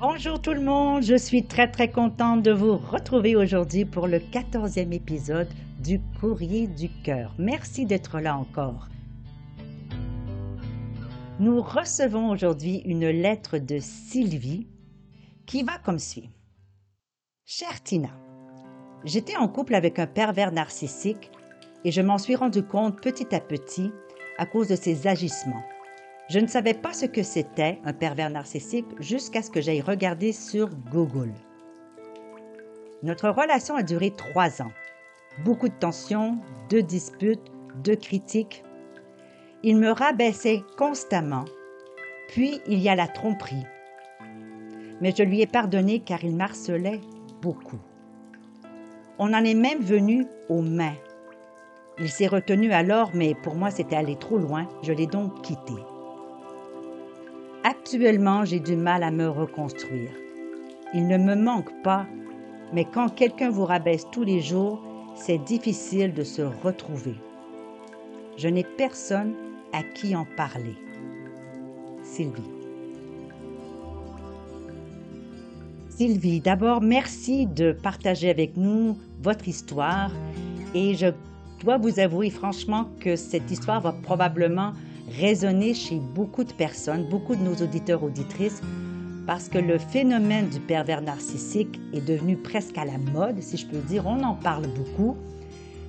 Bonjour tout le monde, je suis très très contente de vous retrouver aujourd'hui pour le 14e épisode du Courrier du cœur. Merci d'être là encore. Nous recevons aujourd'hui une lettre de Sylvie qui va comme suit. Chère Tina, j'étais en couple avec un pervers narcissique et je m'en suis rendu compte petit à petit à cause de ses agissements. Je ne savais pas ce que c'était un pervers narcissique jusqu'à ce que j'aille regarder sur Google. Notre relation a duré trois ans. Beaucoup de tensions, de disputes, de critiques. Il me rabaissait constamment. Puis il y a la tromperie. Mais je lui ai pardonné car il marcelait beaucoup. On en est même venu aux mains. Il s'est retenu alors, mais pour moi c'était allé trop loin. Je l'ai donc quitté. Actuellement, j'ai du mal à me reconstruire. Il ne me manque pas, mais quand quelqu'un vous rabaisse tous les jours, c'est difficile de se retrouver. Je n'ai personne à qui en parler. Sylvie. Sylvie, d'abord, merci de partager avec nous votre histoire et je dois vous avouer franchement que cette histoire va probablement résonner chez beaucoup de personnes, beaucoup de nos auditeurs auditrices, parce que le phénomène du pervers narcissique est devenu presque à la mode, si je peux dire. On en parle beaucoup,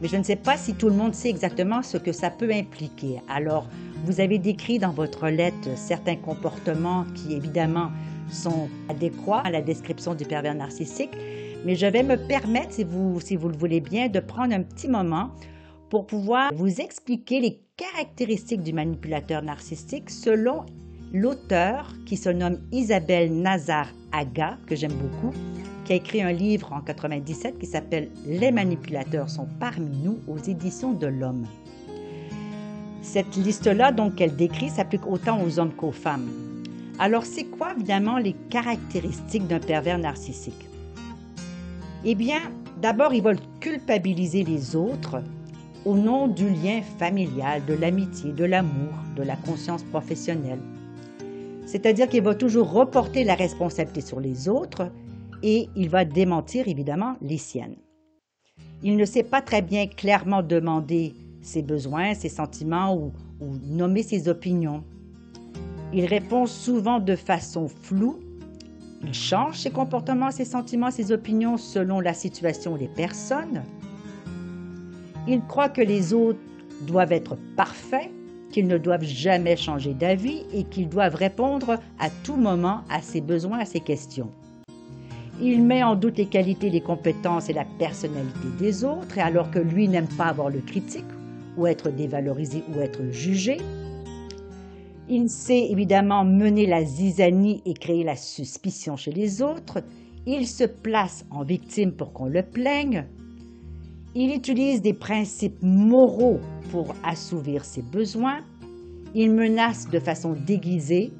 mais je ne sais pas si tout le monde sait exactement ce que ça peut impliquer. Alors, vous avez décrit dans votre lettre certains comportements qui, évidemment, sont adéquats à la description du pervers narcissique, mais je vais me permettre, si vous, si vous le voulez bien, de prendre un petit moment pour pouvoir vous expliquer les caractéristiques du manipulateur narcissique selon l'auteur qui se nomme Isabelle Nazar-Aga, que j'aime beaucoup, qui a écrit un livre en 97 qui s'appelle Les manipulateurs sont parmi nous aux éditions de l'Homme. Cette liste-là, donc, qu'elle décrit, s'applique autant aux hommes qu'aux femmes. Alors, c'est quoi, évidemment, les caractéristiques d'un pervers narcissique? Eh bien, d'abord, ils veulent culpabiliser les autres au nom du lien familial, de l'amitié, de l'amour, de la conscience professionnelle. C'est-à-dire qu'il va toujours reporter la responsabilité sur les autres et il va démentir évidemment les siennes. Il ne sait pas très bien clairement demander ses besoins, ses sentiments ou, nommer ses opinions. Il répond souvent de façon floue. Il change ses comportements, ses sentiments, ses opinions selon la situation ou les personnes. Il croit que les autres doivent être parfaits, qu'ils ne doivent jamais changer d'avis et qu'ils doivent répondre à tout moment à ses besoins, à ses questions. Il met en doute les qualités, les compétences et la personnalité des autres, et alors que lui n'aime pas avoir le critique ou être dévalorisé ou être jugé. Il sait évidemment mener la zizanie et créer la suspicion chez les autres. Il se place en victime pour qu'on le plaigne. Il utilise des principes moraux pour assouvir ses besoins. Il menace de façon déguisée,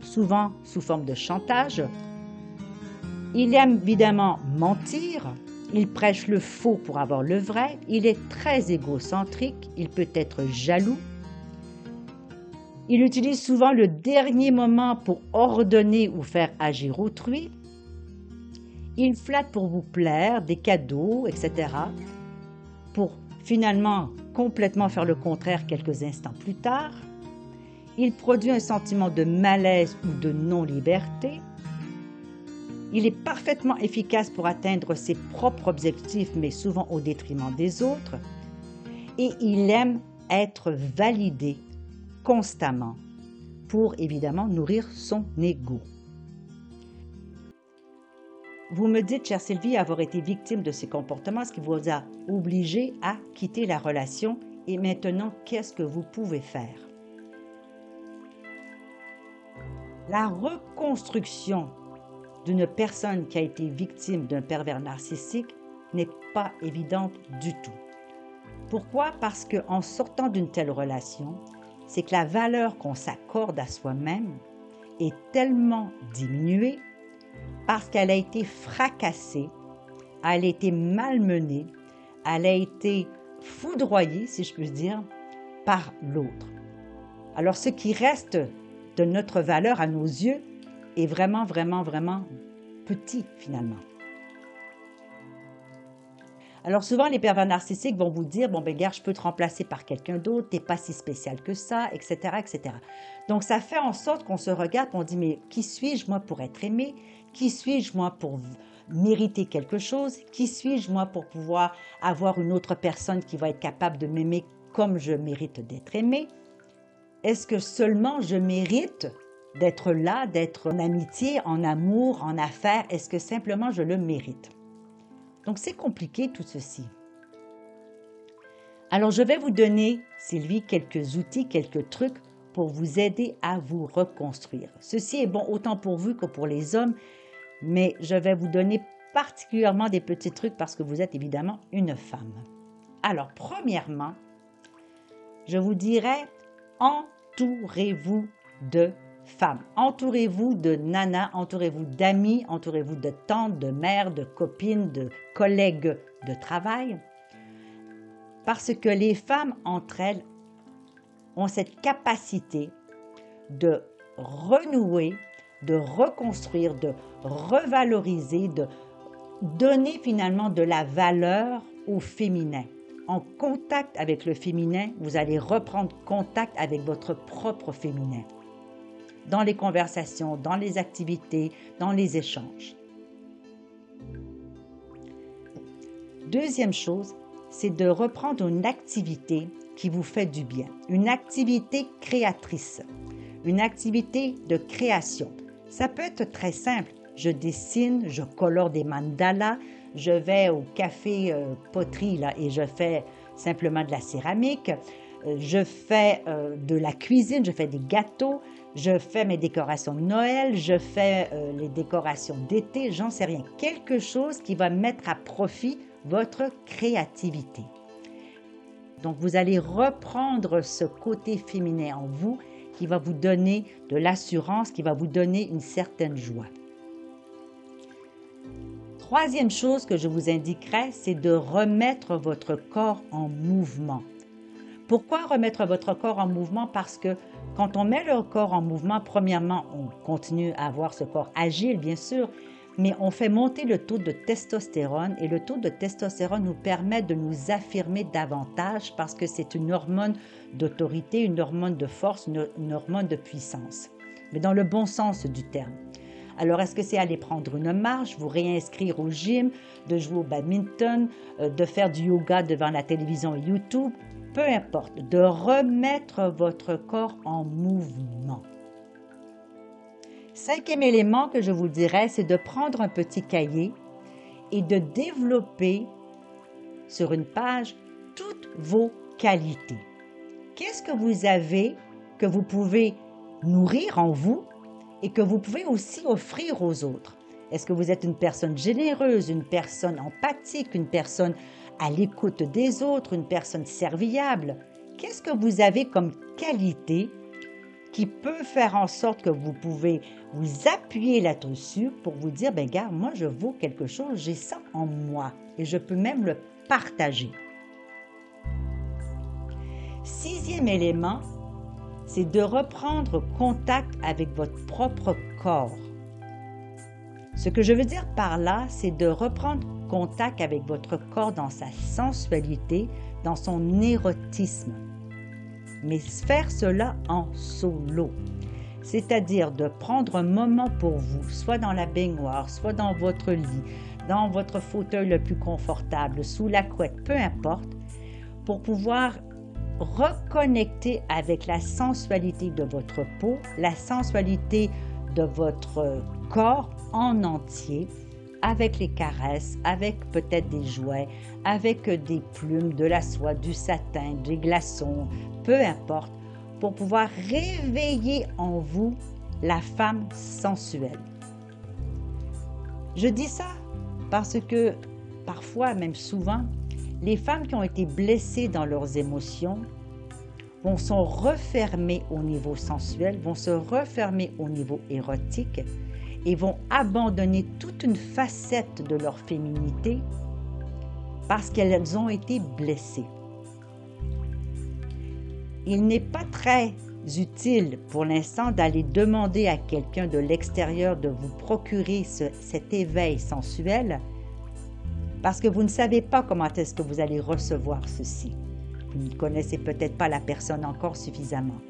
souvent sous forme de chantage. Il aime évidemment mentir. Il prêche le faux pour avoir le vrai. Il est très égocentrique. Il peut être jaloux. Il utilise souvent le dernier moment pour ordonner ou faire agir autrui. Il flatte pour vous plaire, des cadeaux, etc pour finalement complètement faire le contraire quelques instants plus tard. Il produit un sentiment de malaise ou de non-liberté. Il est parfaitement efficace pour atteindre ses propres objectifs, mais souvent au détriment des autres. Et il aime être validé constamment pour évidemment nourrir son ego. Vous me dites, chère Sylvie, avoir été victime de ces comportements, ce qui vous a obligé à quitter la relation. Et maintenant, qu'est-ce que vous pouvez faire? La reconstruction d'une personne qui a été victime d'un pervers narcissique n'est pas évidente du tout. Pourquoi? Parce qu'en sortant d'une telle relation, c'est que la valeur qu'on s'accorde à soi-même est tellement diminuée parce qu'elle a été fracassée, elle a été malmenée, elle a été foudroyée, si je puis dire, par l'autre. Alors ce qui reste de notre valeur à nos yeux est vraiment, vraiment, vraiment petit finalement. Alors souvent, les pervers narcissiques vont vous dire, bon, ben gars, je peux te remplacer par quelqu'un d'autre, t'es pas si spécial que ça, etc., etc. Donc ça fait en sorte qu'on se regarde, on dit, mais qui suis-je moi pour être aimé? Qui suis-je moi pour mériter quelque chose? Qui suis-je moi pour pouvoir avoir une autre personne qui va être capable de m'aimer comme je mérite d'être aimé? Est-ce que seulement je mérite d'être là, d'être en amitié, en amour, en affaires? Est-ce que simplement je le mérite? Donc c'est compliqué tout ceci. Alors je vais vous donner, Sylvie, quelques outils, quelques trucs pour vous aider à vous reconstruire. Ceci est bon autant pour vous que pour les hommes, mais je vais vous donner particulièrement des petits trucs parce que vous êtes évidemment une femme. Alors premièrement, je vous dirais, entourez-vous de femmes. Entourez-vous de nanas, entourez-vous d'amis, entourez-vous de tantes, de mères, de copines, de collègues de travail. Parce que les femmes entre elles ont cette capacité de renouer, de reconstruire, de revaloriser, de donner finalement de la valeur au féminin. En contact avec le féminin, vous allez reprendre contact avec votre propre féminin dans les conversations, dans les activités, dans les échanges. Deuxième chose, c'est de reprendre une activité qui vous fait du bien, une activité créatrice, une activité de création. Ça peut être très simple. Je dessine, je colore des mandalas, je vais au café euh, poterie là, et je fais simplement de la céramique, euh, je fais euh, de la cuisine, je fais des gâteaux, je fais mes décorations de Noël, je fais les décorations d'été, j'en sais rien. Quelque chose qui va mettre à profit votre créativité. Donc vous allez reprendre ce côté féminin en vous qui va vous donner de l'assurance, qui va vous donner une certaine joie. Troisième chose que je vous indiquerai, c'est de remettre votre corps en mouvement. Pourquoi remettre votre corps en mouvement? Parce que quand on met le corps en mouvement, premièrement, on continue à avoir ce corps agile, bien sûr, mais on fait monter le taux de testostérone et le taux de testostérone nous permet de nous affirmer davantage parce que c'est une hormone d'autorité, une hormone de force, une, hormone de puissance, mais dans le bon sens du terme. Alors, est-ce que c'est aller prendre une marche, vous réinscrire au gym, de jouer au badminton, euh, de faire du yoga devant la télévision YouTube? Peu importe, de remettre votre corps en mouvement. Cinquième élément que je vous dirais, c'est de prendre un petit cahier et de développer sur une page toutes vos qualités. Qu'est-ce que vous avez que vous pouvez nourrir en vous et que vous pouvez aussi offrir aux autres? Est-ce que vous êtes une personne généreuse, une personne empathique, une personne à l'écoute des autres, une personne serviable? Qu'est-ce que vous avez comme qualité qui peut faire en sorte que vous pouvez vous appuyer là-dessus pour vous dire, ben gars, moi je vaux quelque chose, j'ai ça en moi et je peux même le partager. Sixième élément, c'est de reprendre contact avec votre propre corps. Ce que je veux dire par là, c'est de reprendre contact avec votre corps dans sa sensualité, dans son érotisme. Mais faire cela en solo. C'est-à-dire de prendre un moment pour vous, soit dans la baignoire, soit dans votre lit, dans votre fauteuil le plus confortable, sous la couette, peu importe, pour pouvoir reconnecter avec la sensualité de votre peau, la sensualité de votre corps en entier avec les caresses, avec peut-être des jouets, avec des plumes, de la soie, du satin, des glaçons, peu importe, pour pouvoir réveiller en vous la femme sensuelle. Je dis ça parce que parfois, même souvent, les femmes qui ont été blessées dans leurs émotions vont se refermer au niveau sensuel, vont se refermer au niveau érotique et vont abandonner toute une facette de leur féminité parce qu'elles ont été blessées. Il n'est pas très utile pour l'instant d'aller demander à quelqu'un de l'extérieur de vous procurer cet éveil sensuel parce que vous ne savez pas comment est-ce que vous allez recevoir ceci. Vous ne connaissez peut-être pas la personne encore suffisamment.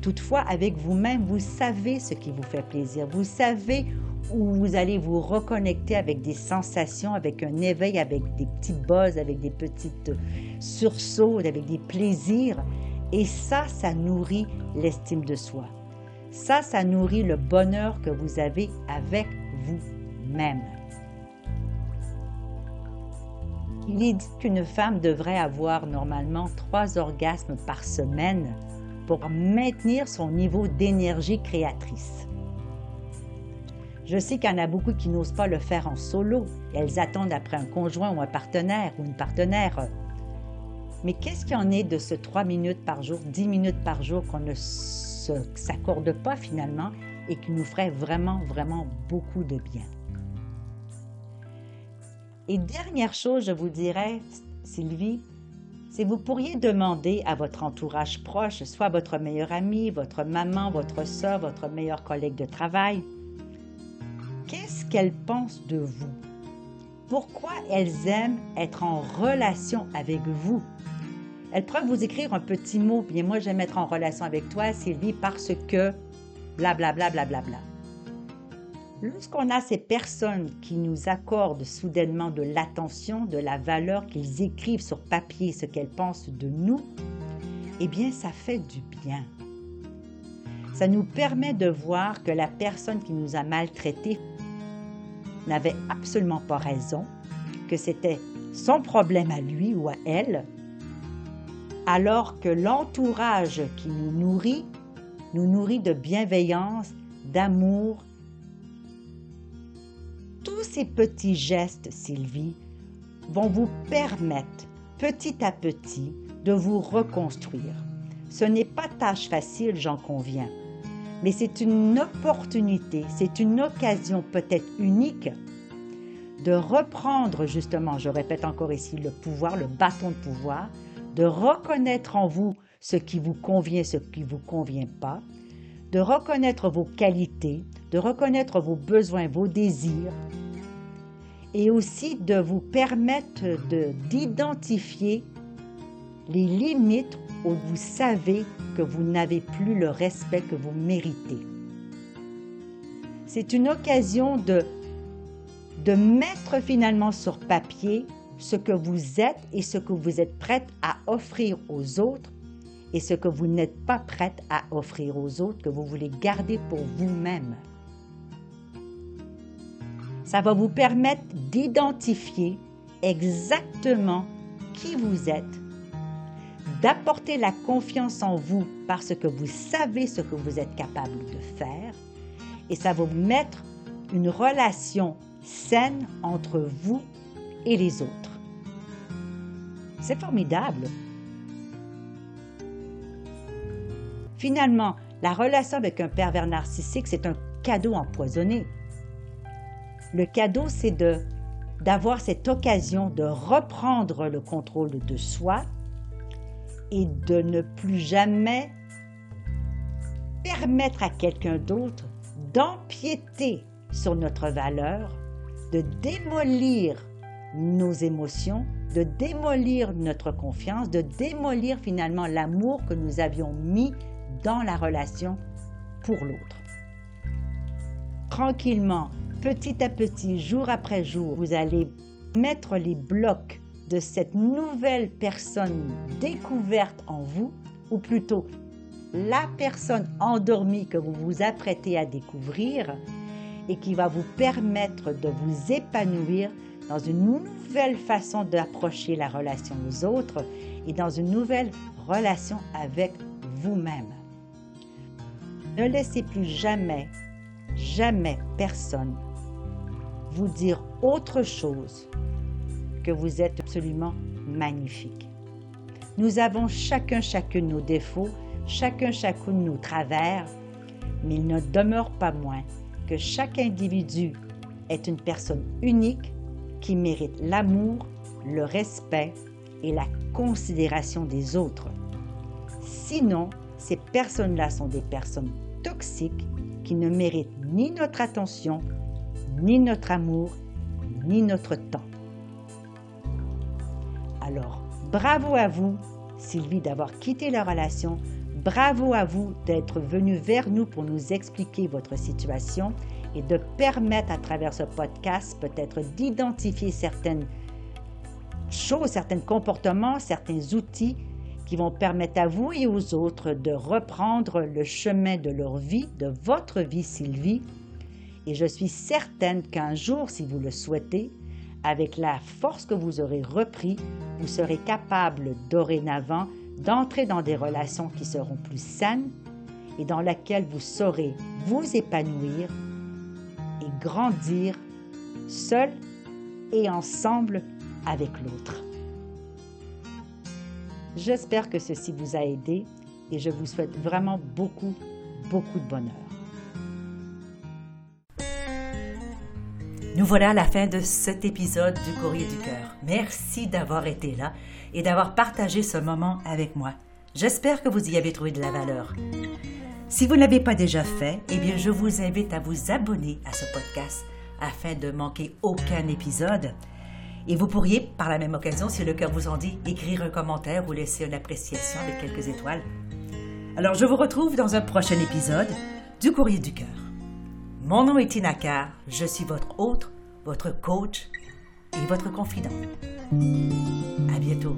Toutefois, avec vous-même, vous savez ce qui vous fait plaisir. Vous savez où vous allez vous reconnecter avec des sensations, avec un éveil, avec des petits buzz, avec des petites sursauts, avec des plaisirs. Et ça, ça nourrit l'estime de soi. Ça, ça nourrit le bonheur que vous avez avec vous-même. Il est dit qu'une femme devrait avoir normalement trois orgasmes par semaine pour maintenir son niveau d'énergie créatrice. Je sais qu'il y en a beaucoup qui n'osent pas le faire en solo. elles attendent après un conjoint ou un partenaire ou une partenaire. Mais qu'est-ce qu'il en est de ce 3 minutes par jour, 10 minutes par jour qu'on ne s'accorde pas finalement et qui nous ferait vraiment, vraiment beaucoup de bien? Et dernière chose, je vous dirais, Sylvie, c'est vous pourriez demander à votre entourage proche, soit votre meilleure amie, votre maman, votre soeur, votre meilleur collègue de travail, qu'est-ce qu'elles pensent de vous? Pourquoi elles aiment être en relation avec vous? Elles peuvent vous écrire un petit mot, bien moi j'aime être en relation avec toi, Sylvie, parce que blablabla, blablabla. Bla, bla, bla. Lorsqu'on a ces personnes qui nous accordent soudainement de l'attention, de la valeur, qu'ils écrivent sur papier ce qu'elles pensent de nous, eh bien, ça fait du bien. Ça nous permet de voir que la personne qui nous a maltraités n'avait absolument pas raison, que c'était son problème à lui ou à elle, alors que l'entourage qui nous nourrit nous nourrit de bienveillance, d'amour tous ces petits gestes, Sylvie, vont vous permettre petit à petit de vous reconstruire. Ce n'est pas tâche facile, j'en conviens, mais c'est une opportunité, c'est une occasion peut-être unique de reprendre justement, je répète encore ici, le pouvoir, le bâton de pouvoir, de reconnaître en vous ce qui vous convient, ce qui ne vous convient pas, de reconnaître vos qualités, de reconnaître vos besoins, vos désirs, et aussi de vous permettre d'identifier les limites où vous savez que vous n'avez plus le respect que vous méritez. C'est une occasion de, mettre finalement sur papier ce que vous êtes et ce que vous êtes prête à offrir aux autres et ce que vous n'êtes pas prête à offrir aux autres, que vous voulez garder pour vous-même. Ça va vous permettre d'identifier exactement qui vous êtes, d'apporter la confiance en vous parce que vous savez ce que vous êtes capable de faire et ça va vous mettre une relation saine entre vous et les autres. C'est formidable. Finalement, la relation avec un pervers narcissique, c'est un cadeau empoisonné. Le cadeau, c'est de d'avoir cette occasion de reprendre le contrôle de soi et de ne plus jamais permettre à quelqu'un d'autre d'empiéter sur notre valeur, de démolir nos émotions, de démolir notre confiance, de démolir finalement l'amour que nous avions mis dans la relation pour l'autre. Tranquillement, petit à petit, jour après jour, vous allez mettre les blocs de cette nouvelle personne découverte en vous, ou plutôt la personne endormie que vous vous apprêtez à découvrir et qui va vous permettre de vous épanouir dans une nouvelle façon d'approcher la relation aux autres et dans une nouvelle relation avec vous-même. Ne laissez plus jamais, jamais personne vous dire autre chose que vous êtes absolument magnifique. Nous avons chacun chacune nos défauts, chacun chacune nos travers, mais il ne demeure pas moins que chaque individu est une personne unique qui mérite l'amour, le respect et la considération des autres. Sinon, ces personnes-là sont des personnes toxiques qui ne méritent ni notre attention, ni notre amour, ni notre temps. Alors, bravo à vous, Sylvie, d'avoir quitté la relation. Bravo à vous d'être venu vers nous pour nous expliquer votre situation et de permettre à travers ce podcast peut-être d'identifier certaines choses, certains comportements, certains outils qui vont permettre à vous et aux autres de reprendre le chemin de leur vie, de votre vie, Sylvie. Et je suis certaine qu'un jour, si vous le souhaitez, avec la force que vous aurez repris, vous serez capable dorénavant d'entrer dans des relations qui seront plus saines et dans lesquelles vous saurez vous épanouir et grandir seul et ensemble avec l'autre. J'espère que ceci vous a aidé et je vous souhaite vraiment beaucoup, beaucoup de bonheur. Nous voilà à la fin de cet épisode du Courrier du Cœur. Merci d'avoir été là et d'avoir partagé ce moment avec moi. J'espère que vous y avez trouvé de la valeur. Si vous ne l'avez pas déjà fait, eh bien, je vous invite à vous abonner à ce podcast afin de manquer aucun épisode. Et vous pourriez, par la même occasion, si le cœur vous en dit, écrire un commentaire ou laisser une appréciation avec quelques étoiles. Alors, je vous retrouve dans un prochain épisode du Courrier du Cœur. Mon nom est Tina Carr, je suis votre hôte, votre coach et votre confident. À bientôt.